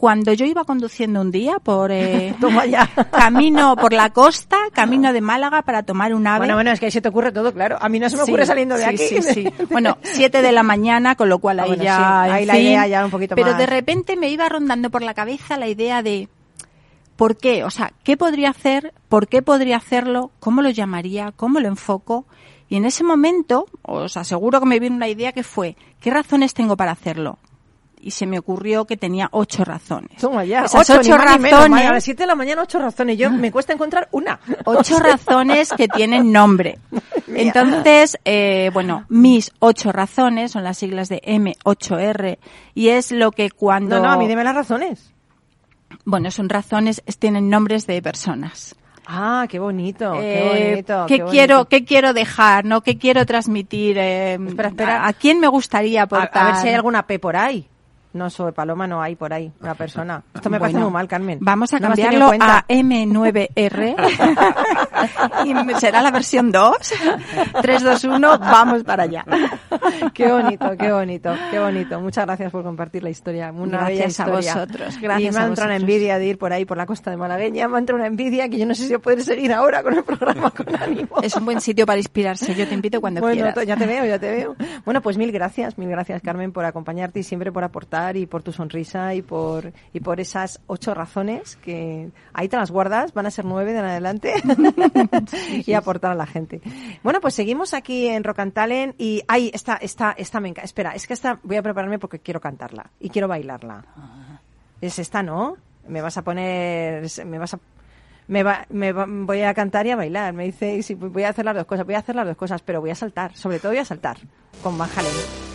cuando yo iba conduciendo un día por eh, camino por la costa, camino de Málaga para tomar un ave. Bueno, bueno, es que ahí se te ocurre todo, claro. A mí no se me Sí, ocurre saliendo de sí, aquí. Sí, sí. Bueno, siete de la mañana, con lo cual Ah, ahí bueno, ya. sí, ahí la fin. idea ya un poquito Pero más. de repente me iba rondando por la cabeza la idea de. ¿Por qué? O sea, ¿qué podría hacer? ¿Por qué podría hacerlo? ¿Cómo lo llamaría? ¿Cómo lo enfoco? Y en ese momento, os aseguro que me vino una idea que fue, ¿qué razones tengo para hacerlo? Y se me ocurrió que tenía ocho razones. Toma ya. Esas ocho, ocho ni menos. razones- Madre, A las 7 de la mañana, ocho razones. Yo me cuesta encontrar una. ocho razones que tienen nombre. Entonces, eh, bueno, mis ocho razones son las siglas de M8R y es lo que cuando... No, no, a mí dime las razones. Bueno, son razones, es- tienen nombres de personas. Ah, qué bonito, Eh, qué bonito. ¿qué qué quiero, bonito. ¿Qué quiero dejar? ¿no? ¿Qué quiero transmitir? eh, Espera, espera. ¿A, a quién me gustaría A, aportar? a ver si hay alguna P por ahí. No, sobre Paloma no hay por ahí, una persona. Esto me parece Bueno, muy mal, Carmen. Vamos a No cambiarlo a cuenta. M9R y me- será la versión 2. 3, 2, 1, vamos para allá. Qué bonito, qué bonito, qué bonito. Muchas gracias por compartir la historia. Una Gracias bella a historia. vosotros, y gracias me ha a entrado una vosotros. envidia de ir por ahí, por la costa de Malagueña. Me ha entrado una envidia que yo no sé si poder seguir ahora con el programa con ánimo. Es un buen sitio para inspirarse. Yo te invito cuando bueno, quieras. to- ya te veo, ya te veo. Bueno, pues mil gracias, mil gracias, Carmen, por acompañarte y siempre por aportar y por tu sonrisa y por y por esas ocho razones que ahí te las guardas, van a ser nueve de en adelante y aportar a la gente. Bueno, pues seguimos aquí en Rock and Talent y ahí está, esta, esta me encanta. Espera, es que esta voy a prepararme porque quiero cantarla y quiero bailarla. Es esta, ¿no? Me vas a poner, me vas a me, va, me va- voy a cantar y a bailar. Me dice, y voy a hacer las dos cosas, voy a hacer las dos cosas, pero voy a saltar, sobre todo voy a saltar con Van Halen.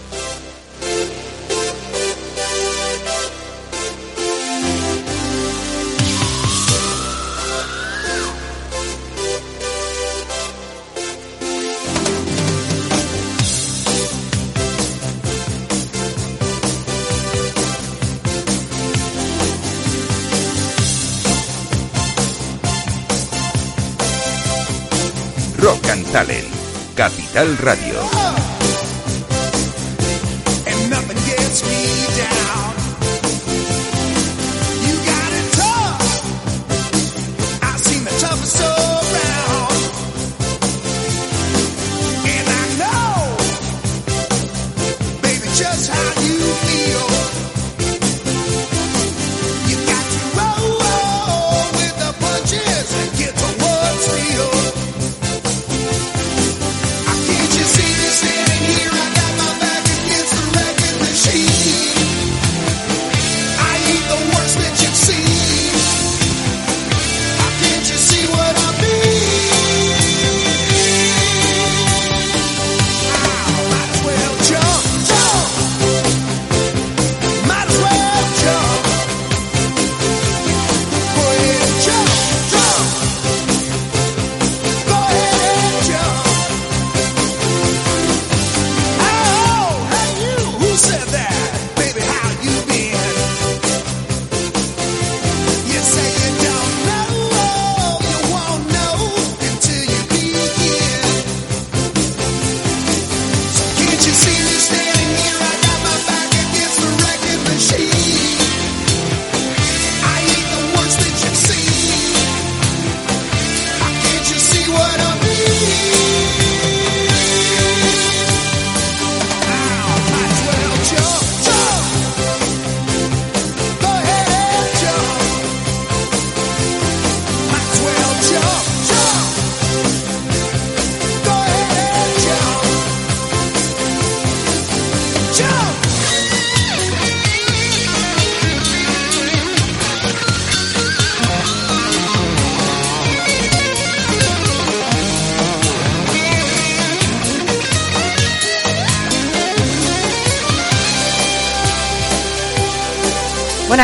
Rock and Talent. Capital Radio.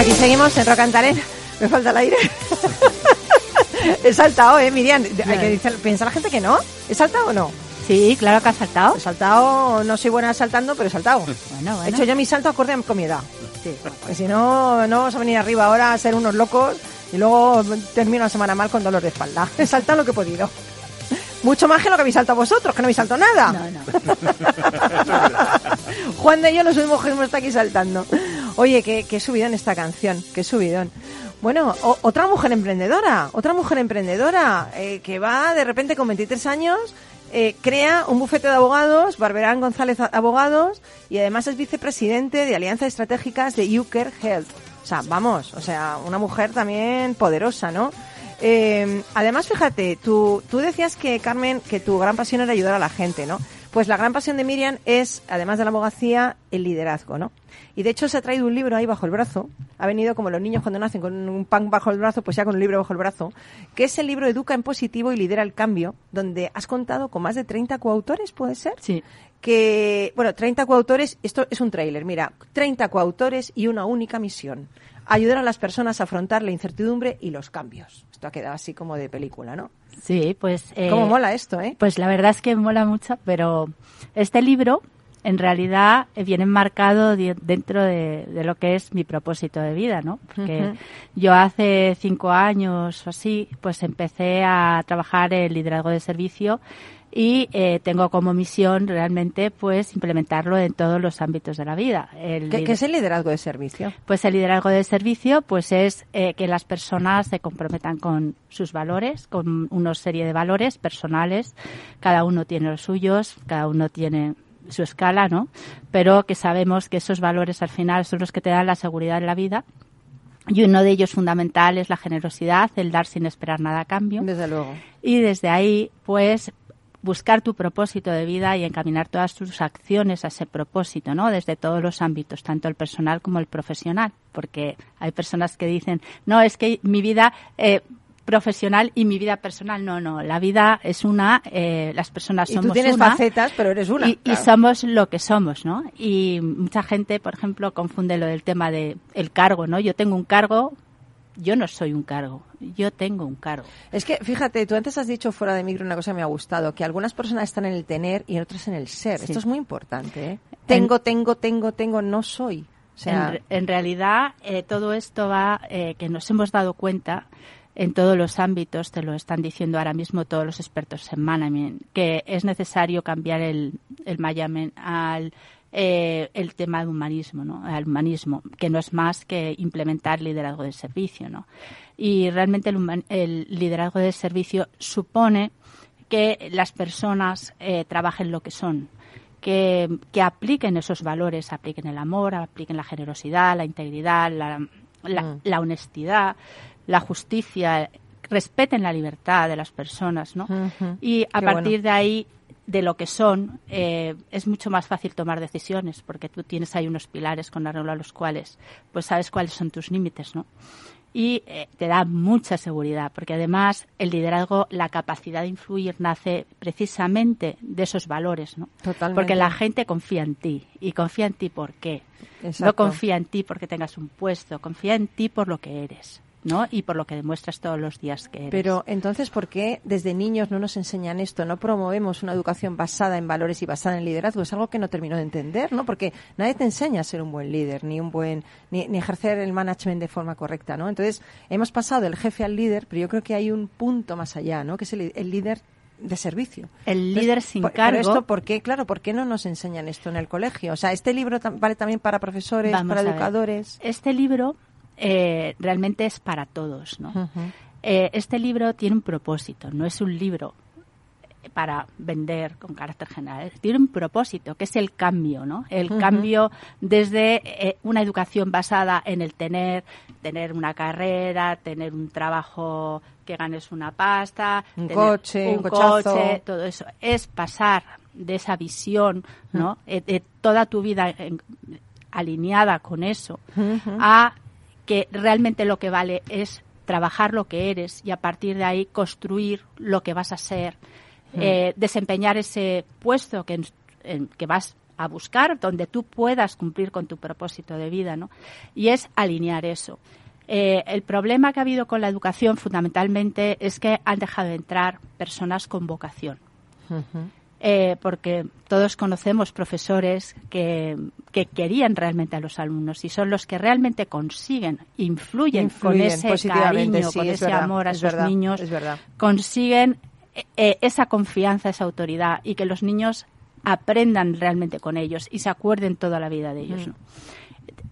Aquí seguimos en Talent. Me falta el aire. He saltado, ¿eh, Miriam? Hay que decir- piensa la gente que no. ¿He saltado o no? Sí, claro que has saltado. He saltado, no soy buena saltando, pero he saltado. Bueno, He bueno. hecho yo mi salto acorde con mi edad. Que si no, no vamos a venir arriba ahora a ser unos locos y luego termino la semana mal con dolor de espalda. He saltado lo que he podido. Mucho más que lo que habéis saltado vosotros, que no habéis saltado nada. No, no. Juan de yo nos subimos que hemos estado aquí saltando. Oye, qué, qué subidón esta canción, qué subidón. Bueno, otra mujer emprendedora, otra mujer emprendedora eh, que va de repente con 23 años, eh, crea un bufete de abogados, Barberán González Abogados, y además es vicepresidente de Alianzas Estratégicas de Uker Health. O sea, vamos, o sea, una mujer también poderosa, ¿no? Eh, además, fíjate, tú, tú decías que, Carmen, que tu gran pasión era ayudar a la gente, ¿no? Pues la gran pasión de Miriam es, además de la abogacía, el liderazgo, ¿no? Y de hecho se ha traído un libro ahí bajo el brazo. Ha venido como los niños cuando nacen con un pan bajo el brazo, pues ya con un libro bajo el brazo, que es el libro Educa en positivo y lidera el cambio, donde has contado con más de 30 coautores, ¿puede ser? Sí. que, bueno, 30 coautores, esto es un tráiler, mira, 30 coautores y una única misión, ayudar a las personas a afrontar la incertidumbre y los cambios. Esto ha quedado así como de película, ¿no? Sí, pues... eh, ¿Cómo mola esto, eh? Pues la verdad es que mola mucho, pero este libro en realidad eh, viene enmarcado dentro de, de lo que es mi propósito de vida, ¿no? Porque yo hace cinco años o así, pues empecé a trabajar en liderazgo de servicio y eh, tengo como misión realmente pues implementarlo en todos los ámbitos de la vida. El ¿Qué, es el liderazgo de servicio? pues el liderazgo de servicio pues es eh, que las personas se comprometan con sus valores, con una serie de valores personales. Cada uno tiene los suyos, cada uno tiene su escala, ¿no? Pero que sabemos que esos valores al final son los que te dan la seguridad en la vida. Y uno de ellos fundamental es la generosidad, el dar sin esperar nada a cambio. Desde luego. Y desde ahí, pues, buscar tu propósito de vida y encaminar todas tus acciones a ese propósito, ¿no? Desde todos los ámbitos, tanto el personal como el profesional. Porque hay personas que dicen, no, es que mi vida eh, profesional y mi vida personal. No, no, la vida es una, eh, las personas Y somos tú tienes una. facetas, pero eres una. Y, somos lo que somos, ¿no? Y mucha gente, por ejemplo, confunde lo del tema de el cargo, ¿no? Yo tengo un cargo, yo no soy un cargo, yo tengo un cargo. Es que, fíjate, tú antes has dicho fuera de micro una cosa que me ha gustado, que algunas personas están en el tener y otras en el ser. Sí. Esto es muy importante, ¿eh? Tengo, tengo, tengo, tengo, no soy. O sea, en realidad, eh, todo esto va, eh, que nos hemos dado cuenta en todos los ámbitos, te lo están diciendo ahora mismo todos los expertos en management, que es necesario cambiar el, el management al eh, el tema de humanismo, ¿no? Al humanismo, que no es más que implementar liderazgo de servicio, ¿no? Y realmente el, human- el liderazgo de servicio supone que las personas eh, trabajen lo que son, que, que apliquen esos valores, apliquen el amor, apliquen la generosidad, la integridad, la, la, Mm. la honestidad, la justicia, respeten la libertad de las personas, ¿no? Y a Qué partir bueno. de ahí, de lo que son, eh, es mucho más fácil tomar decisiones, porque tú tienes ahí unos pilares con arreglo a los cuales, pues sabes cuáles son tus límites, ¿no? Y eh, te da mucha seguridad, porque además el liderazgo, la capacidad de influir nace precisamente de esos valores, ¿no? Totalmente. Porque la gente confía en ti. ¿Y confía en ti por qué? No confía en ti porque tengas un puesto, confía en ti por lo que eres, ¿no? Y por lo que demuestras todos los días que eres. Pero entonces, ¿por qué desde niños no nos enseñan esto? No promovemos una educación basada en valores y basada en liderazgo. Es algo que no termino de entender, ¿no? Porque nadie te enseña a ser un buen líder, ni un buen, ni, ni ejercer el management de forma correcta, ¿no? Entonces, hemos pasado del jefe al líder, pero yo creo que hay un punto más allá, ¿no? Que es el, el líder de servicio. El Entonces, líder sin por- cargo. Pero esto, ¿por qué? Claro, ¿por qué no nos enseñan esto en el colegio? O sea, este libro tam- vale también para profesores, Vamos para ver. educadores. Este libro eh, realmente es para todos, ¿no? Eh, este libro tiene un propósito, no es un libro para vender con carácter general. Tiene un propósito, que es el cambio, ¿no? El cambio desde eh, una educación basada en el tener, tener una carrera, tener un trabajo que ganes una pasta, Un tener coche, un coche, todo eso. Es pasar de esa visión, ¿no? Eh, de toda tu vida en- alineada con eso, a que realmente lo que vale es trabajar lo que eres y a partir de ahí construir lo que vas a ser, eh, desempeñar ese puesto que, en- en- que vas a buscar, donde tú puedas cumplir con tu propósito de vida, ¿no? Y es alinear eso. Eh, el problema que ha habido con la educación fundamentalmente es que han dejado de entrar personas con vocación. Eh, porque todos conocemos profesores que, que querían realmente a los alumnos y son los que realmente consiguen, influyen, con ese cariño, sí, con es ese verdad, amor a sus verdad, niños, consiguen eh, eh, esa confianza, esa autoridad y que los niños aprendan realmente con ellos y se acuerden toda la vida de ellos. Mm. ¿no?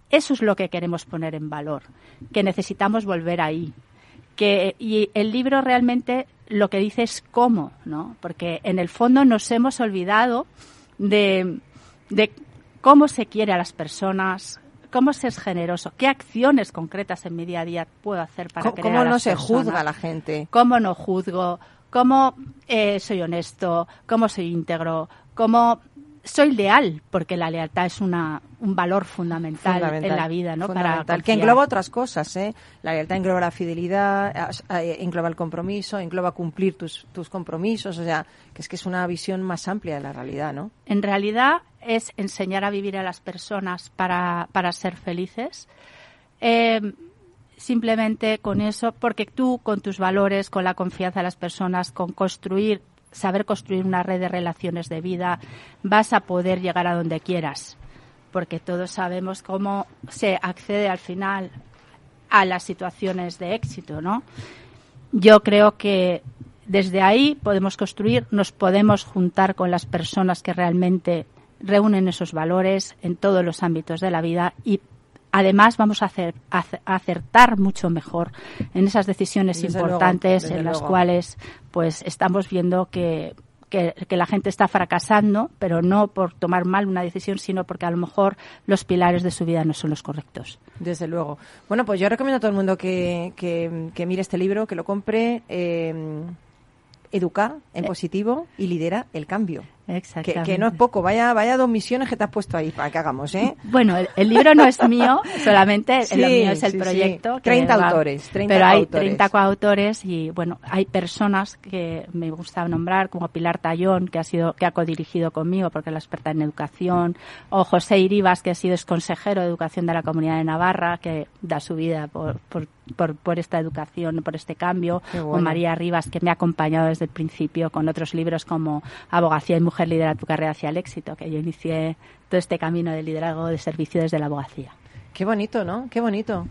eso es lo que queremos poner en valor, que necesitamos volver ahí. Que, y el libro realmente lo que dice es cómo, ¿no? Porque en el fondo nos hemos olvidado de, de cómo se quiere a las personas, cómo se es generoso, qué acciones concretas en mi día a día puedo hacer para ¿Cómo, querer cómo a no las se personas? juzga a la gente? cómo no juzgo, cómo eh, soy honesto, cómo soy íntegro, cómo soy leal, porque la lealtad es una, un valor fundamental, Fundamental, en la vida, ¿no? Para que engloba otras cosas, ¿eh? La lealtad engloba la fidelidad, eh, engloba el compromiso, engloba cumplir tus, tus compromisos, o sea, que es que es una visión más amplia de la realidad, ¿no? En realidad es enseñar a vivir a las personas para, para ser felices. Eh, simplemente con eso, porque tú con tus valores, con la confianza de las personas, con construir, saber construir una red de relaciones de vida, vas a poder llegar a donde quieras. Porque todos sabemos cómo se accede al final a las situaciones de éxito, ¿no? Yo creo que desde ahí podemos construir, nos podemos juntar con las personas que realmente reúnen esos valores en todos los ámbitos de la vida y además vamos a, hacer, a acertar mucho mejor en esas decisiones Desde importantes en las luego. cuales pues estamos viendo que, que, que la gente está fracasando, pero no por tomar mal una decisión, sino porque a lo mejor los pilares de su vida no son los correctos. Desde luego. Bueno, pues yo recomiendo a todo el mundo que, que, que mire este libro, que lo compre. eh, educa en Eh. positivo y lidera el cambio. Que, Exactamente. que no es poco, vaya, vaya dos misiones que te has puesto ahí para que hagamos, ¿eh? Bueno, el, el libro no es mío, solamente Sí, lo mío es el sí, sí. proyecto. que 30 va- autores, 30 pero hay coautores. 30 coautores y bueno, hay personas que me gusta nombrar como Pilar Tallón, que ha sido que ha codirigido conmigo porque es la experta en educación, o José Iribas, que ha sido consejero de educación de la Comunidad de Navarra, que da su vida por, por, por, por esta educación, por este cambio, Qué o bueno. María Rivas, que me ha acompañado desde el principio con otros libros como Abogacía y Mujer lidera tu carrera hacia el éxito, que yo inicié todo este camino de liderazgo de servicio desde la abogacía. Qué bonito, ¿no? Qué bonito.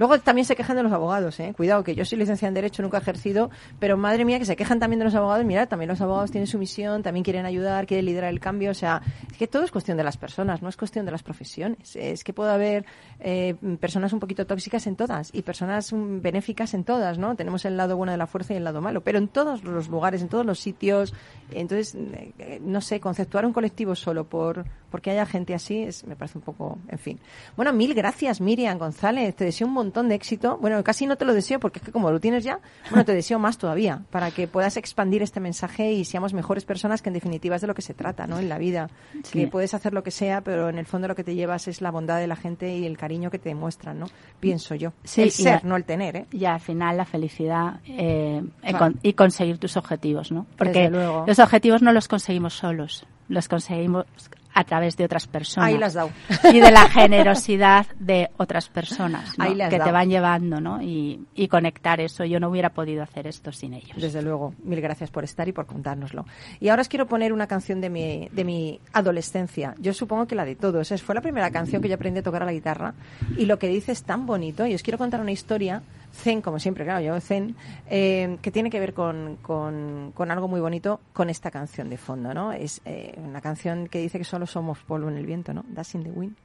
Luego también se quejan de los abogados, ¿eh? Cuidado, que yo soy licenciada en Derecho, nunca he ejercido, pero madre mía, que se quejan también de los abogados. Mira, también los abogados tienen su misión, también quieren ayudar, quieren liderar el cambio. O sea, es que todo es cuestión de las personas, no es cuestión de las profesiones. Es que puede haber eh, personas un poquito tóxicas en todas y personas mm, benéficas en todas, ¿no? Tenemos el lado bueno de la fuerza y el lado malo, pero en todos los lugares, en todos los sitios. Entonces, eh, no sé, conceptuar un colectivo solo por porque haya gente así es, me parece un poco, en fin. Bueno, mil gracias, Miriam González. Te deseo un montón de éxito. Bueno, casi no te lo deseo porque es que como lo tienes ya, bueno, te deseo más todavía para que puedas expandir este mensaje y seamos mejores personas, que en definitiva es de lo que se trata, ¿no? En la vida. Sí. Que puedes hacer lo que sea, pero en el fondo lo que te llevas es la bondad de la gente y el cariño que te demuestran, ¿no? Pienso yo. Sí, el ser, no el tener, ¿eh? Y al final la felicidad eh, y Claro. con- y conseguir tus objetivos, ¿no? Porque luego. los objetivos no los conseguimos solos, los conseguimos a través de otras personas. Ahí las dado. Y de la generosidad de otras personas ¿no? Ahí que te dado. van llevando, ¿no? Y, y conectar eso. Yo no hubiera podido hacer esto sin ellos. Desde luego, mil gracias por estar y por contárnoslo. Y ahora os quiero poner una canción de mi, de mi adolescencia. Yo supongo que la de todos. Es, fue la primera canción que yo aprendí a tocar a la guitarra y lo que dice es tan bonito. Y os quiero contar una historia, zen, como siempre, claro, yo zen, eh, que tiene que ver con, con, algo muy bonito con esta canción de fondo, ¿no? Es eh, una canción que dice que solo somos polvo en el viento, ¿no? Dust in the wind.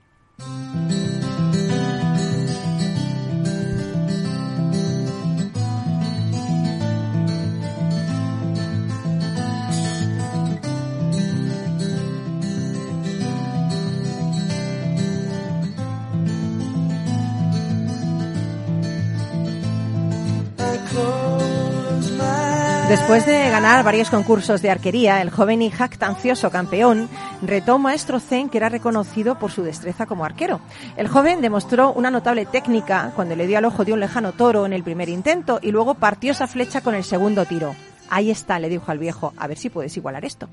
Después de ganar varios concursos de arquería, el joven y jactancioso campeón retó maestro zen que era reconocido por su destreza como arquero. El joven demostró una notable técnica cuando le dio al ojo de un lejano toro en el primer intento y luego partió esa flecha con el segundo tiro. Ahí está, le dijo al viejo, a ver si puedes igualar esto.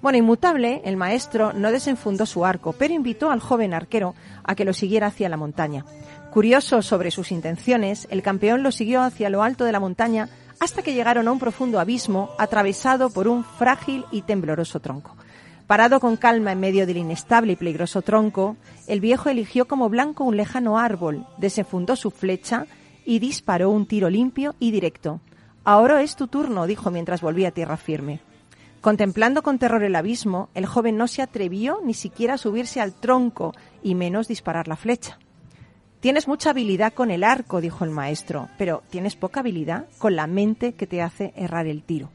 Bueno, inmutable, el maestro no desenfundó su arco, pero invitó al joven arquero a que lo siguiera hacia la montaña. Curioso sobre sus intenciones, el campeón lo siguió hacia lo alto de la montaña hasta que llegaron a un profundo abismo atravesado por un frágil y tembloroso tronco. Parado con calma en medio del inestable y peligroso tronco, el viejo eligió como blanco un lejano árbol, desenfundó su flecha y disparó un tiro limpio y directo. Ahora es tu turno, dijo mientras volvía a tierra firme. Contemplando con terror el abismo, el joven no se atrevió ni siquiera a subirse al tronco y menos disparar la flecha. Tienes mucha habilidad con el arco, dijo el maestro, pero tienes poca habilidad con la mente que te hace errar el tiro.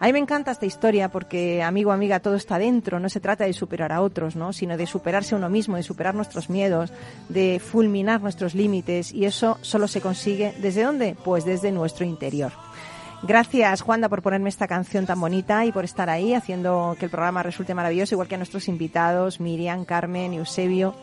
A mí me encanta esta historia porque, amigo, amiga, todo está dentro. No se trata de superar a otros, ¿no? Sino de superarse a uno mismo, de superar nuestros miedos, de fulminar nuestros límites. Y eso solo se consigue ¿desde dónde? Pues desde nuestro interior. Gracias, Juanda, por ponerme esta canción tan bonita y por estar ahí haciendo que el programa resulte maravilloso, igual que a nuestros invitados, Miriam, Carmen, Eusebio.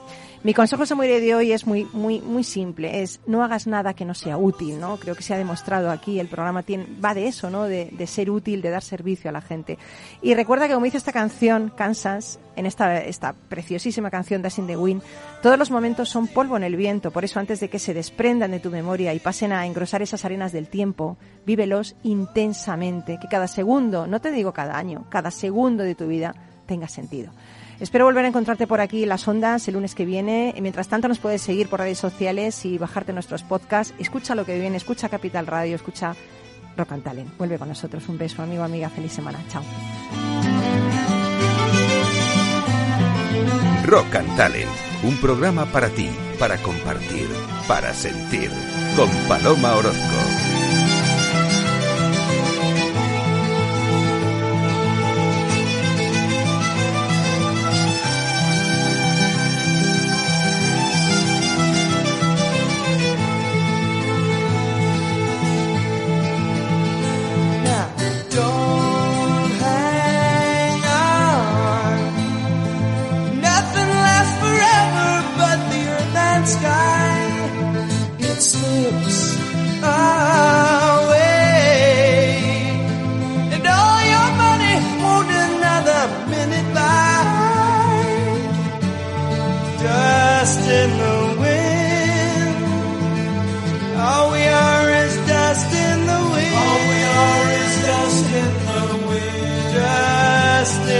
Mi consejo Samuel de hoy es muy, muy, muy simple. Es no hagas nada que no sea útil, ¿no? Creo que se ha demostrado aquí. El programa va de eso, ¿no? De, de ser útil, de dar servicio a la gente. Y recuerda que como dice esta canción, Kansas, en esta, esta preciosísima canción Dashing the Wind, todos los momentos son polvo en el viento. Por eso antes de que se desprendan de tu memoria y pasen a engrosar esas arenas del tiempo, vívelos intensamente. Que cada segundo, no te digo cada año, cada segundo de tu vida tenga sentido. Espero volver a encontrarte por aquí en las ondas el lunes que viene. Y mientras tanto nos puedes seguir por redes sociales y bajarte nuestros podcasts. Escucha lo que viene, escucha Capital Radio, escucha Rock and Talent. Vuelve con nosotros. Un beso, amigo, amiga. Feliz semana. Chao. Rock and Talent, un programa para ti, para compartir, para sentir, con Paloma Orozco.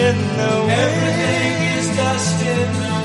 In the wind. Everything is dust in the wind.